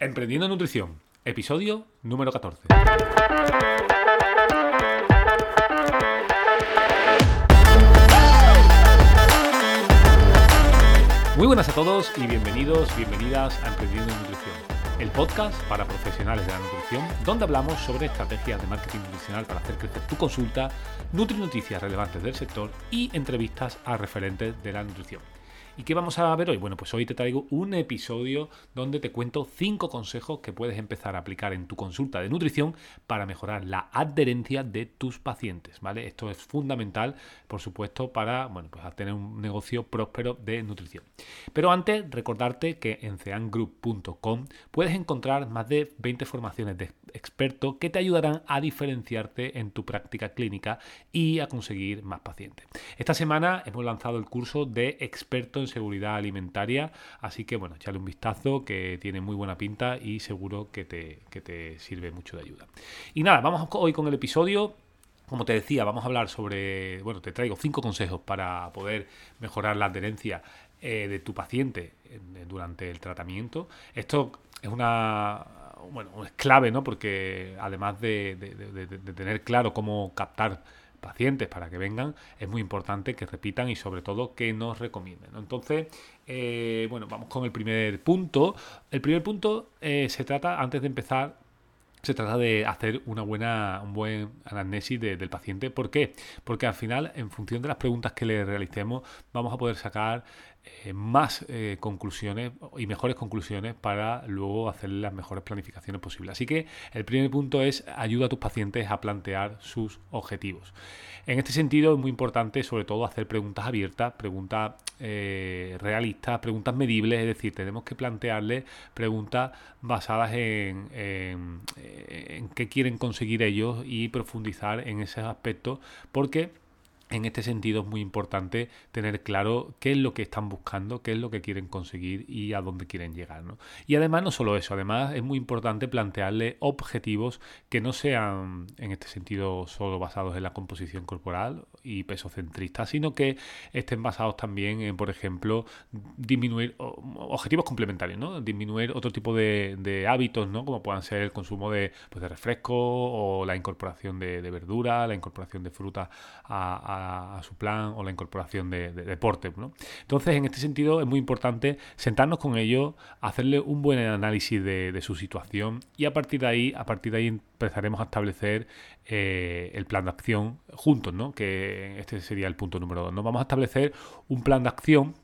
Emprendiendo en Nutrición, episodio número 14. Muy buenas a todos y bienvenidos, bienvenidas a Emprendiendo en Nutrición, el podcast para profesionales de la nutrición, donde hablamos sobre estrategias de marketing nutricional para hacer crecer tu consulta, nutri noticias relevantes del sector y entrevistas a referentes de la nutrición. ¿Y qué vamos a ver hoy? Bueno, pues hoy te traigo un episodio donde te cuento cinco consejos que puedes empezar a aplicar en tu consulta de nutrición para mejorar la adherencia de tus pacientes, ¿vale? Esto es fundamental, por supuesto, para, bueno, pues tener un negocio próspero de nutrición. Pero antes, recordarte que en ceangroup.com puedes encontrar más de 20 formaciones de expertos que te ayudarán a diferenciarte en tu práctica clínica y a conseguir más pacientes. Esta semana hemos lanzado el curso de experto en seguridad alimentaria, así que bueno, echale un vistazo que tiene muy buena pinta y seguro que te, te sirve mucho de ayuda. Y nada, vamos hoy con el episodio. Como te decía, vamos a hablar sobre, bueno, te traigo cinco consejos para poder mejorar la adherencia eh, de tu paciente durante el tratamiento. Esto es una, bueno, es clave, ¿no? Porque además de, de, tener claro cómo captar pacientes para que vengan, es muy importante que repitan y sobre todo que nos recomienden. Entonces, eh, bueno, vamos con el primer punto. El primer punto eh, se trata, antes de empezar, se trata de hacer una buena, un buen anamnesis del paciente. ¿Por qué? Porque al final, en función de las preguntas que le realicemos, vamos a poder sacar eh, más eh, conclusiones y mejores conclusiones para luego hacer las mejores planificaciones posibles. Así que el primer punto es ayuda a tus pacientes a plantear sus objetivos. En este sentido es muy importante sobre todo hacer preguntas abiertas, preguntas eh, realistas, preguntas medibles, es decir, tenemos que plantearles preguntas basadas en, qué quieren conseguir ellos y profundizar en ese aspecto porque en este sentido es muy importante tener claro qué es lo que están buscando, qué es lo que quieren conseguir y a dónde quieren llegar. Y además no solo eso, además es muy importante plantearle objetivos que no sean en este sentido solo basados en la composición corporal y peso centrista, sino que estén basados también en, por ejemplo, disminuir objetivos complementarios, ¿no? disminuir otro tipo de, hábitos, ¿no? como puedan ser el consumo de, pues, de refresco o la incorporación de, verdura, la incorporación de fruta a, su plan o la incorporación de, deporte. ¿no? Entonces, en este sentido, es muy importante sentarnos con ellos, hacerle un buen análisis de, su situación y a partir de ahí, a partir de ahí empezaremos a establecer eh, el plan de acción juntos, ¿no? que este sería el punto número dos. ¿no? Vamos a establecer un plan de acción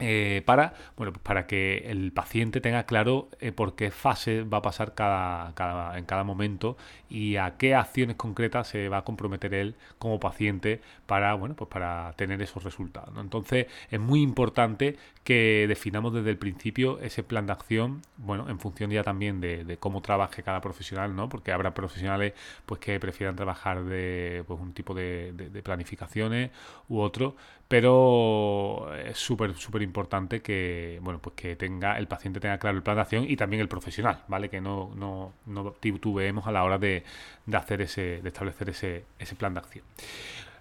eh, para, bueno, pues para que el paciente tenga claro eh, por qué fase va a pasar cada, cada, en cada momento y a qué acciones concretas se va a comprometer él como paciente para, bueno, pues para tener esos resultados. Entonces es muy importante que definamos desde el principio ese plan de acción, bueno, en función ya también de, cómo trabaje cada profesional, ¿no? Porque habrá profesionales pues que prefieran trabajar de pues, un tipo de, de planificaciones u otro, pero es súper, súper importante que, bueno, pues que tenga, el paciente tenga claro el plan de acción y también el profesional, ¿vale? Que no, no, no titubeemos a la hora de, de hacer ese, de establecer ese, ese plan de acción.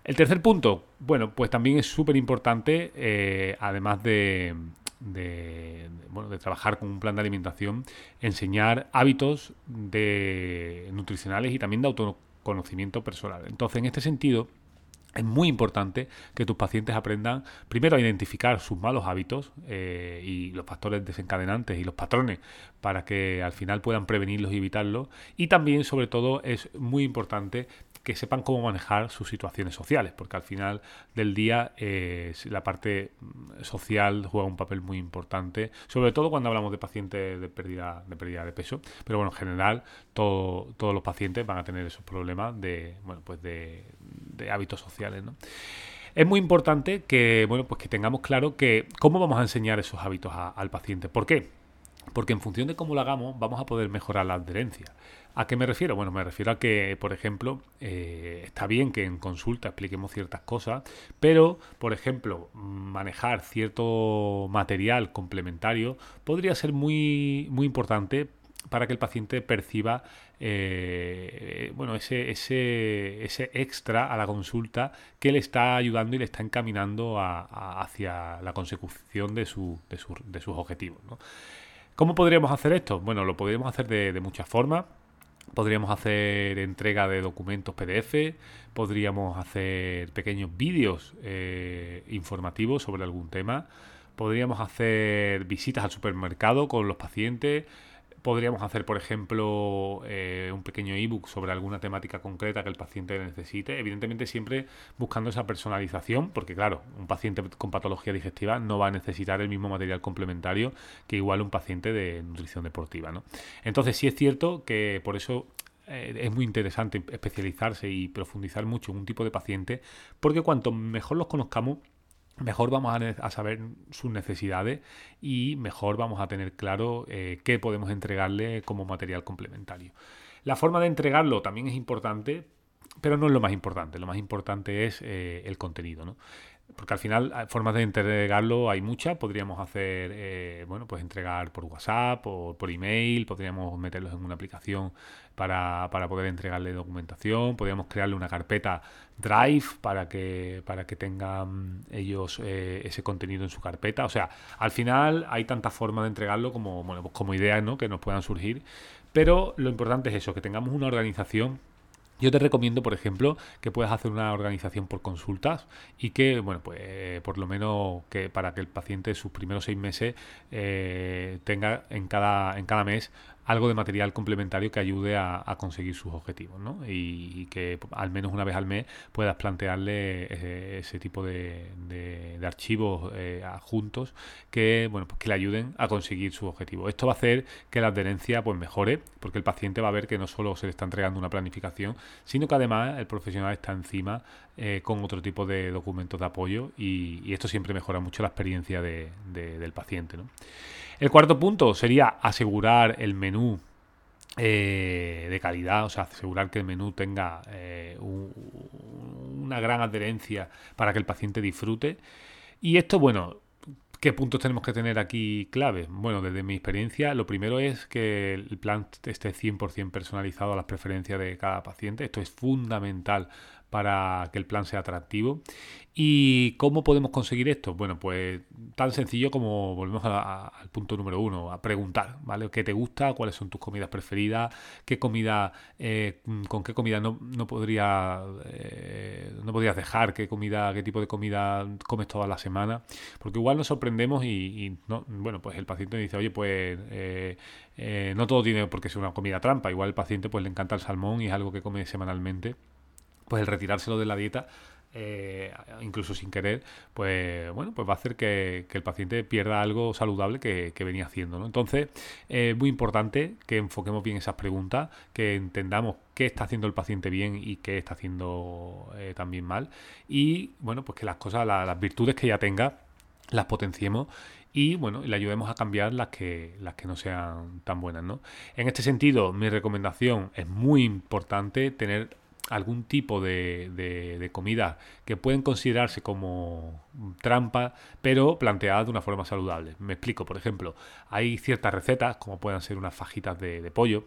El tercer punto, bueno, pues también es súper importante, eh, además de, bueno, de trabajar con un plan de alimentación, enseñar hábitos nutricionales y también de autoconocimiento personal. Entonces, en este sentido, es muy importante que tus pacientes aprendan primero a identificar sus malos hábitos eh, y los factores desencadenantes y los patrones para que al final puedan prevenirlos y evitarlos. Y también, sobre todo, es muy importante que sepan cómo manejar sus situaciones sociales, porque al final del día eh, la parte social juega un papel muy importante, sobre todo cuando hablamos de pacientes de pérdida de, pérdida de peso, pero bueno, en general todos los pacientes van a tener esos problemas de, bueno, pues de, hábitos sociales. Es muy importante que, bueno, pues que tengamos claro que cómo vamos a enseñar esos hábitos al paciente. ¿Por qué? Porque en función de cómo lo hagamos, vamos a poder mejorar la adherencia. ¿A qué me refiero? Bueno, me refiero a que, por ejemplo, eh, está bien que en consulta expliquemos ciertas cosas, pero, por ejemplo, manejar cierto material complementario podría ser muy, muy importante para que el paciente perciba eh, ese, ese, ese, extra a la consulta que le está ayudando y le está encaminando hacia la consecución de, su, de, de sus objetivos. ¿no? ¿Cómo podríamos hacer esto? Bueno, lo podríamos hacer de, muchas formas. Podríamos hacer entrega de documentos PDF, podríamos hacer pequeños vídeos eh, informativos sobre algún tema, podríamos hacer visitas al supermercado con los pacientes, Podríamos hacer, por ejemplo, eh, un pequeño ebook sobre alguna temática concreta que el paciente necesite. Evidentemente, siempre buscando esa personalización, porque, claro, un paciente con patología digestiva no va a necesitar el mismo material complementario que igual un paciente de nutrición deportiva. ¿no? Entonces, sí es cierto que por eso eh, es muy interesante especializarse y profundizar mucho en un tipo de paciente, porque cuanto mejor los conozcamos, mejor vamos a, saber sus necesidades y mejor vamos a tener claro eh, qué podemos entregarle como material complementario. La forma de entregarlo también es importante, pero no es lo más importante. Lo más importante es eh, el contenido. ¿no? Porque al final formas de entregarlo hay muchas. Podríamos hacer, eh, bueno, pues entregar por WhatsApp o por email, podríamos meterlos en una aplicación para, poder entregarle documentación, podríamos crearle una carpeta Drive para que, para que tengan ellos eh, ese contenido en su carpeta. O sea, al final hay tantas formas de entregarlo como, bueno, pues como ideas ¿no? que nos puedan surgir. Pero lo importante es eso, que tengamos una organización yo te recomiendo, por ejemplo, que puedas hacer una organización por consultas y que, bueno, pues por lo menos que para que el paciente sus primeros seis meses eh, tenga en cada, en cada mes algo de material complementario que ayude a, conseguir sus objetivos, ¿no? Y, que al menos una vez al mes puedas plantearle ese, tipo de, archivos eh, adjuntos que, bueno, pues que le ayuden a conseguir sus objetivos. Esto va a hacer que la adherencia pues mejore, porque el paciente va a ver que no solo se le está entregando una planificación, sino que además el profesional está encima eh, con otro tipo de documentos de apoyo y, esto siempre mejora mucho la experiencia del paciente, ¿no? El cuarto punto sería asegurar el menú eh, de calidad, o sea, asegurar que el menú tenga eh, una gran adherencia para que el paciente disfrute. Y esto, bueno, ¿qué puntos tenemos que tener aquí clave? Bueno, desde mi experiencia, lo primero es que el plan esté 100% personalizado a las preferencias de cada paciente. Esto es fundamental para que el plan sea atractivo. ¿Y cómo podemos conseguir esto? Bueno, pues tan sencillo como volvemos al punto número uno, a preguntar, ¿vale? ¿Qué te gusta? ¿Cuáles son tus comidas preferidas? ¿Qué comida, eh, con qué comida no, no podría, eh, no podrías dejar? ¿Qué comida, qué tipo de comida comes toda la semana? Porque igual nos sorprendemos y, no, bueno, pues el paciente dice, oye, pues eh, no todo tiene por qué una comida trampa. Igual el paciente pues le encanta el salmón y es algo que come semanalmente pues el retirárselo de la dieta eh, incluso sin querer, pues bueno, pues va a hacer que, el paciente pierda algo saludable que, venía haciendo. Entonces, es muy importante que enfoquemos bien esas preguntas, que entendamos qué está haciendo el paciente bien y qué está haciendo eh, también mal. Y bueno, pues que las cosas, las virtudes que ya tenga, las potenciemos y bueno, le ayudemos a cambiar las que, las que no sean tan buenas. ¿no? En este sentido, mi recomendación es muy importante tener algún tipo de, de, comida que pueden considerarse como trampa, pero planteada de una forma saludable. Me explico, por ejemplo, hay ciertas recetas, como puedan ser unas fajitas de, pollo,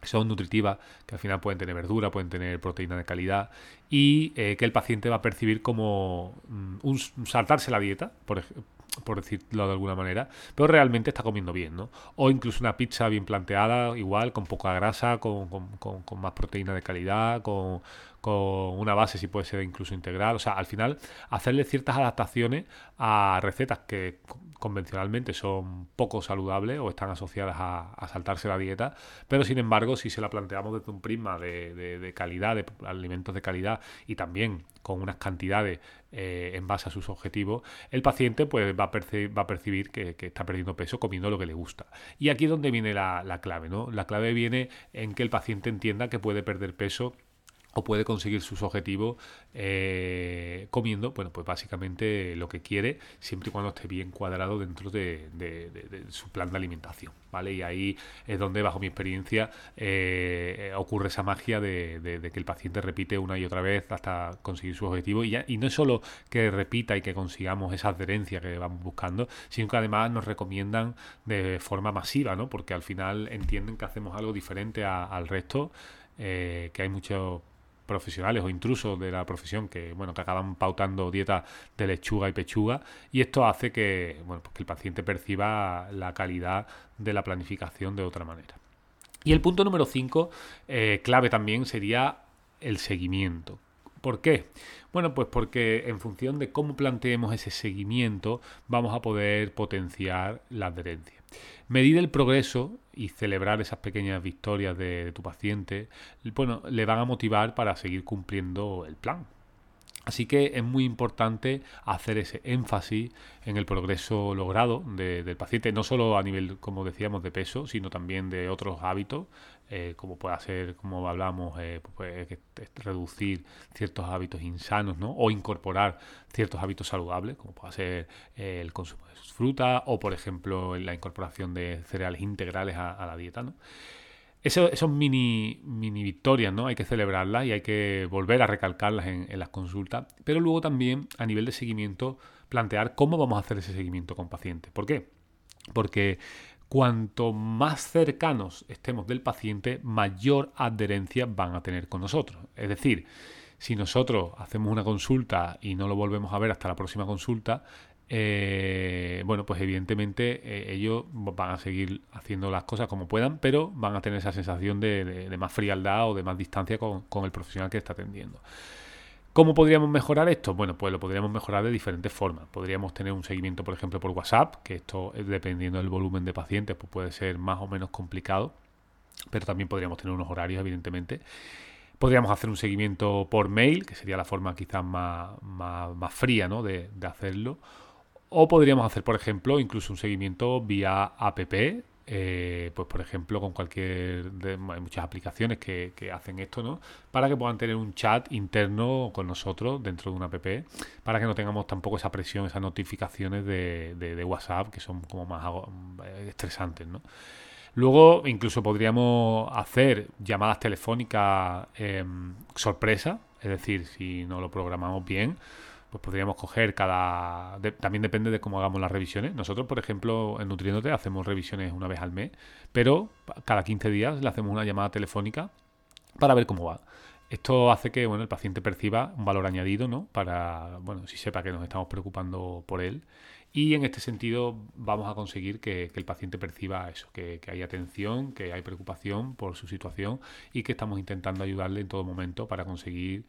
que son nutritivas, que al final pueden tener verdura, pueden tener proteína de calidad y eh, que el paciente va a percibir como mm, un, saltarse la dieta, por, ejemplo por decirlo de alguna manera, pero realmente está comiendo bien, ¿no? O incluso una pizza bien planteada, igual, con poca grasa, con, con, más proteína de calidad, con, con una base si puede ser incluso integral. O sea, al final, hacerle ciertas adaptaciones a recetas que convencionalmente son poco saludables o están asociadas a, saltarse la dieta, pero sin embargo, si se la planteamos desde un prisma de, calidad, de alimentos de calidad y también con unas cantidades eh, en base a sus objetivos, el paciente pues va a, va a percibir que, está perdiendo peso comiendo lo que le gusta. Y aquí es donde viene la, la clave, ¿no? La clave viene en que el paciente entienda que puede perder peso o puede conseguir sus objetivos eh, comiendo, bueno, pues básicamente lo que quiere, siempre y cuando esté bien cuadrado dentro de, su plan de alimentación, ¿vale? Y ahí es donde, bajo mi experiencia, eh, ocurre esa magia de, que el paciente repite una y otra vez hasta conseguir su objetivo. Y, no es solo que repita y que consigamos esa adherencia que vamos buscando, sino que además nos recomiendan de forma masiva, ¿no? Porque al final entienden que hacemos algo diferente al resto, eh, que hay mucho profesionales o intrusos de la profesión que, bueno, que acaban pautando dieta de lechuga y pechuga y esto hace que, bueno, pues que el paciente perciba la calidad de la planificación de otra manera. Y el punto número 5, eh, clave también, sería el seguimiento. ¿Por qué? Bueno, pues porque en función de cómo planteemos ese seguimiento vamos a poder potenciar la adherencia. Medir el progreso y celebrar esas pequeñas victorias de, tu paciente, bueno, le van a motivar para seguir cumpliendo el plan. Así que es muy importante hacer ese énfasis en el progreso logrado del paciente, no solo a nivel, como decíamos, de peso, sino también de otros hábitos, eh, como pueda ser, como hablamos, eh, pues, reducir ciertos hábitos insanos, ¿no? O incorporar ciertos hábitos saludables, como pueda ser eh, el consumo de fruta o, por ejemplo, la incorporación de cereales integrales a, a la dieta, ¿no? Eso, esos mini, mini victorias, ¿no? Hay que celebrarlas y hay que volver a recalcarlas en, las consultas, pero luego también a nivel de seguimiento plantear cómo vamos a hacer ese seguimiento con pacientes. ¿Por qué? Porque cuanto más cercanos estemos del paciente, mayor adherencia van a tener con nosotros. Es decir, si nosotros hacemos una consulta y no lo volvemos a ver hasta la próxima consulta, eh, bueno, pues evidentemente eh, ellos van a seguir haciendo las cosas como puedan, pero van a tener esa sensación de, más frialdad o de más distancia con, el profesional que está atendiendo. ¿Cómo podríamos mejorar esto? Bueno, pues lo podríamos mejorar de diferentes formas. Podríamos tener un seguimiento, por ejemplo, por WhatsApp, que esto, dependiendo del volumen de pacientes, pues puede ser más o menos complicado, pero también podríamos tener unos horarios, evidentemente. Podríamos hacer un seguimiento por mail, que sería la forma quizás más, más, fría ¿no? de hacerlo o podríamos hacer, por ejemplo, incluso un seguimiento vía app, eh, pues por ejemplo con cualquier de, hay muchas aplicaciones que, hacen esto no para que puedan tener un chat interno con nosotros dentro de una app para que no tengamos tampoco esa presión esas notificaciones de, de, WhatsApp que son como más eh, estresantes no luego incluso podríamos hacer llamadas telefónicas em, sorpresa es decir si no lo programamos bien pues podríamos coger cada... también depende de cómo hagamos las revisiones. Nosotros, por ejemplo, en Nutriéndote hacemos revisiones una vez al mes, pero cada 15 días le hacemos una llamada telefónica para ver cómo va. Esto hace que bueno, el paciente perciba un valor añadido, ¿no? Para, bueno, si sepa que nos estamos preocupando por él. Y en este sentido vamos a conseguir que, el paciente perciba eso, que, que, hay atención, que hay preocupación por su situación y que estamos intentando ayudarle en todo momento para conseguir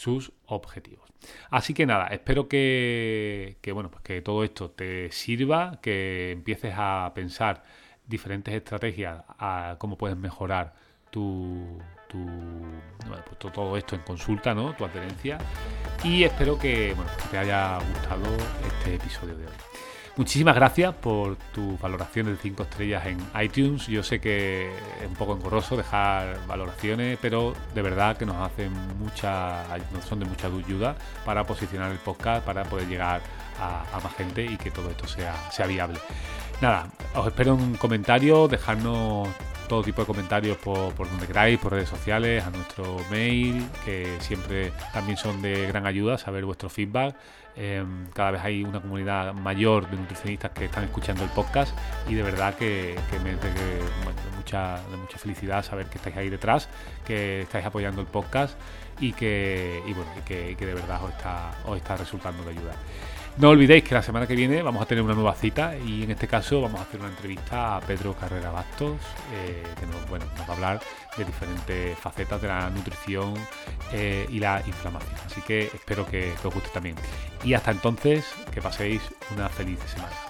sus objetivos. Así que nada, espero que, bueno, pues que todo esto te sirva, que empieces a pensar diferentes estrategias a cómo puedes mejorar tu, pues todo esto en consulta, ¿no? Tu adherencia. Y espero que, bueno, que te haya gustado este episodio de hoy. Muchísimas gracias por tu valoración de 5 estrellas en iTunes. Yo sé que es un poco engorroso dejar valoraciones, pero de verdad que nos hacen mucha, son de mucha ayuda para posicionar el podcast, para poder llegar a, más gente y que todo esto sea, sea viable. Nada, os espero un comentario, dejarnos todo tipo de comentarios por, donde queráis, por redes sociales, a nuestro mail, que siempre también son de gran ayuda saber vuestro feedback. Em, cada vez hay una comunidad mayor de nutricionistas que están escuchando el podcast y de verdad que, me de, mucha, mucha felicidad saber que estáis ahí detrás, que estáis apoyando el podcast y que, bueno, que, de verdad os está, os está resultando de ayuda. No olvidéis que la semana que viene vamos a tener una nueva cita y en este caso vamos a hacer una entrevista a Pedro Carrera Bastos, eh, que nos, va a hablar de diferentes facetas de la nutrición eh, y la inflamación. Así que espero que os guste también. Y hasta entonces, que paséis una feliz semana.